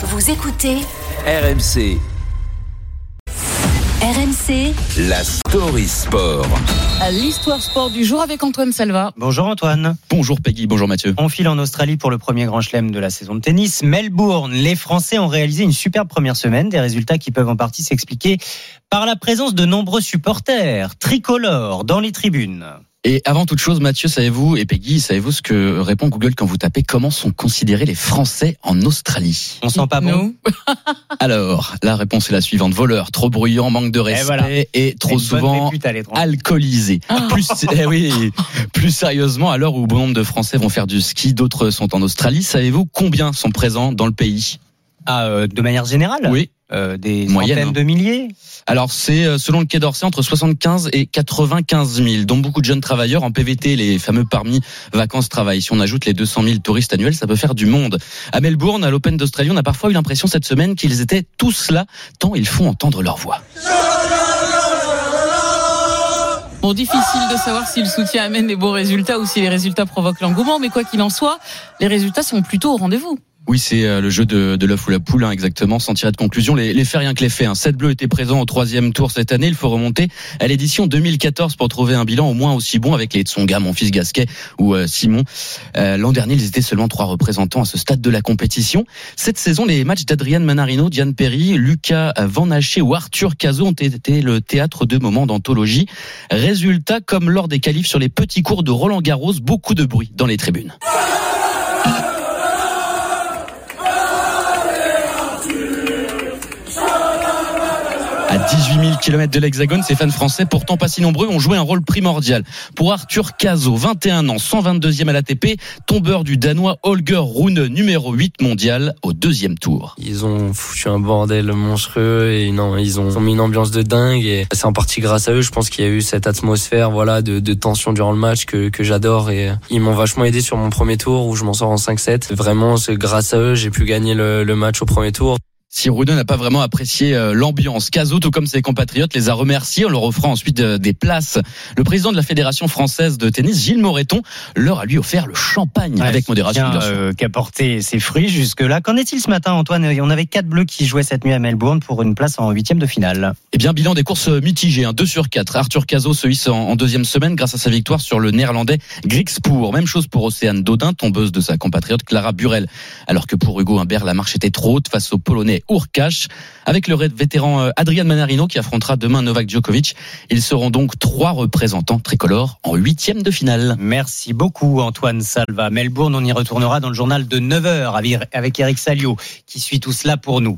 Vous écoutez RMC, RMC la story sport. L'histoire sport du jour avec Antoine Salva. Bonjour Antoine. Bonjour Peggy, bonjour Mathieu. On file en Australie pour le premier grand chelem de la saison de tennis. Melbourne, les Français ont réalisé une superbe première semaine, des résultats qui peuvent en partie s'expliquer par la présence de nombreux supporters tricolores dans les tribunes. Et avant toute chose, Mathieu, savez-vous, et Peggy, savez-vous ce que répond Google quand vous tapez comment sont considérés les Français en Australie On sent pas bon Nous. Alors, la réponse est la suivante. Voleur, trop bruyant, manque de respect voilà. et trop souvent alcoolisé. Plus, eh oui, plus sérieusement, à l'heure où bon nombre de Français vont faire du ski, d'autres sont en Australie, savez-vous combien sont présents dans le pays? Ah, euh, de manière générale? Oui. Euh, Des Moyenne, centaines hein. de milliers Alors c'est euh, selon le Quai d'Orsay entre 75 et 95 000, dont beaucoup de jeunes travailleurs en PVT, les fameux parmi vacances travail. Si on ajoute les 200 000 touristes annuels, ça peut faire du monde. À Melbourne, à l'Open d'Australie, on a parfois eu l'impression cette semaine qu'ils étaient tous là, tant ils font entendre leur voix. Bon, difficile de savoir si le soutien amène les beaux résultats ou si les résultats provoquent l'engouement, mais quoi qu'il en soit, les résultats sont plutôt au rendez-vous. Oui, c'est euh, le jeu de, de l'œuf ou la poule, hein, exactement, sans tirer de conclusion. Les, les faits, rien que les faits. Hein. Sept bleus étaient présents au troisième tour cette année. Il faut remonter à l'édition 2014 pour trouver un bilan au moins aussi bon avec les Tsonga, mon fils Gasquet ou euh, Simon. Euh, L'an dernier, ils étaient seulement trois représentants à ce stade de la compétition. Cette saison, les matchs d'Adrian Manarino, Diane Perry, Lucas Van Haché ou Arthur Cazot ont été le théâtre de moments d'anthologie. Résultat, comme lors des qualifs sur les petits cours de Roland Garros, beaucoup de bruit dans les tribunes. À 18 000 km de l'Hexagone, ces fans français, pourtant pas si nombreux, ont joué un rôle primordial. Pour Arthur Cazot, 21 ans, 122e à l'ATP, tombeur du Danois Holger Rune, numéro 8 mondial, au deuxième tour. Ils ont foutu un bordel monstrueux et non, ils ont, mis une ambiance de dingue et c'est en partie grâce à eux. Je pense qu'il y a eu cette atmosphère, voilà, de, tension durant le match que, j'adore et ils m'ont vachement aidé sur mon premier tour où je m'en sors en 5-7. Vraiment, c'est grâce à eux, j'ai pu gagner le match au premier tour. Si Rune n'a pas vraiment apprécié euh, l'ambiance, Cazot, tout comme ses compatriotes, les a remerciés en leur offrant ensuite euh, des places. Le président de la Fédération française de tennis, Gilles Moreton, leur a lui offert le champagne, Ouais, avec modération, euh, Qu'a porté ses fruits jusque-là. Qu'en est-il ce matin, Antoine? On avait quatre bleus qui jouaient cette nuit à Melbourne pour une place en huitième de finale. Eh bien, bilan des courses mitigées, hein, 2 sur 4. Arthur Cazot se hisse en, en deuxième semaine grâce à sa victoire sur le néerlandais Griekspoor. Même chose pour Océane Dodin, tombeuse de sa compatriote Clara Burel. Alors que pour Hugo Humbert, la marche était trop haute face au Polonais Urkash. Avec le vétéran euh, Adrian Manarino qui affrontera demain Novak Djokovic, ils seront donc trois représentants tricolores en huitième de finale. Merci beaucoup Antoine Salva. Melbourne, on y retournera dans le journal de 9h avec Eric Salio qui suit tout cela pour nous.